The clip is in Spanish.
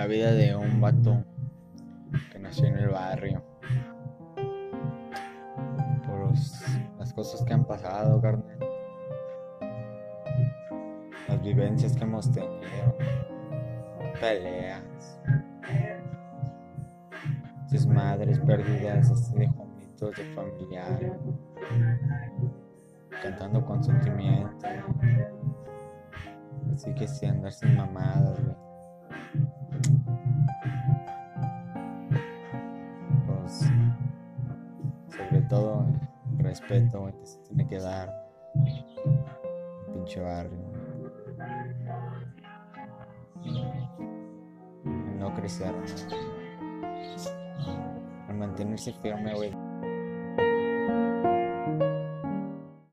la vida de un vato que nació en el barrio. Por las cosas que han pasado, carnal. Las vivencias que hemos tenido. Peleas. Desmadres, pérdidas así de jomitos, de familiar. Cantando con sentimiento. Así que sí, andar sin mamadas, güey. Sobre todo, respeto, güey, que se tiene que dar. Pinche barrio. No crecer, ¿no? mantenerse firme, güey.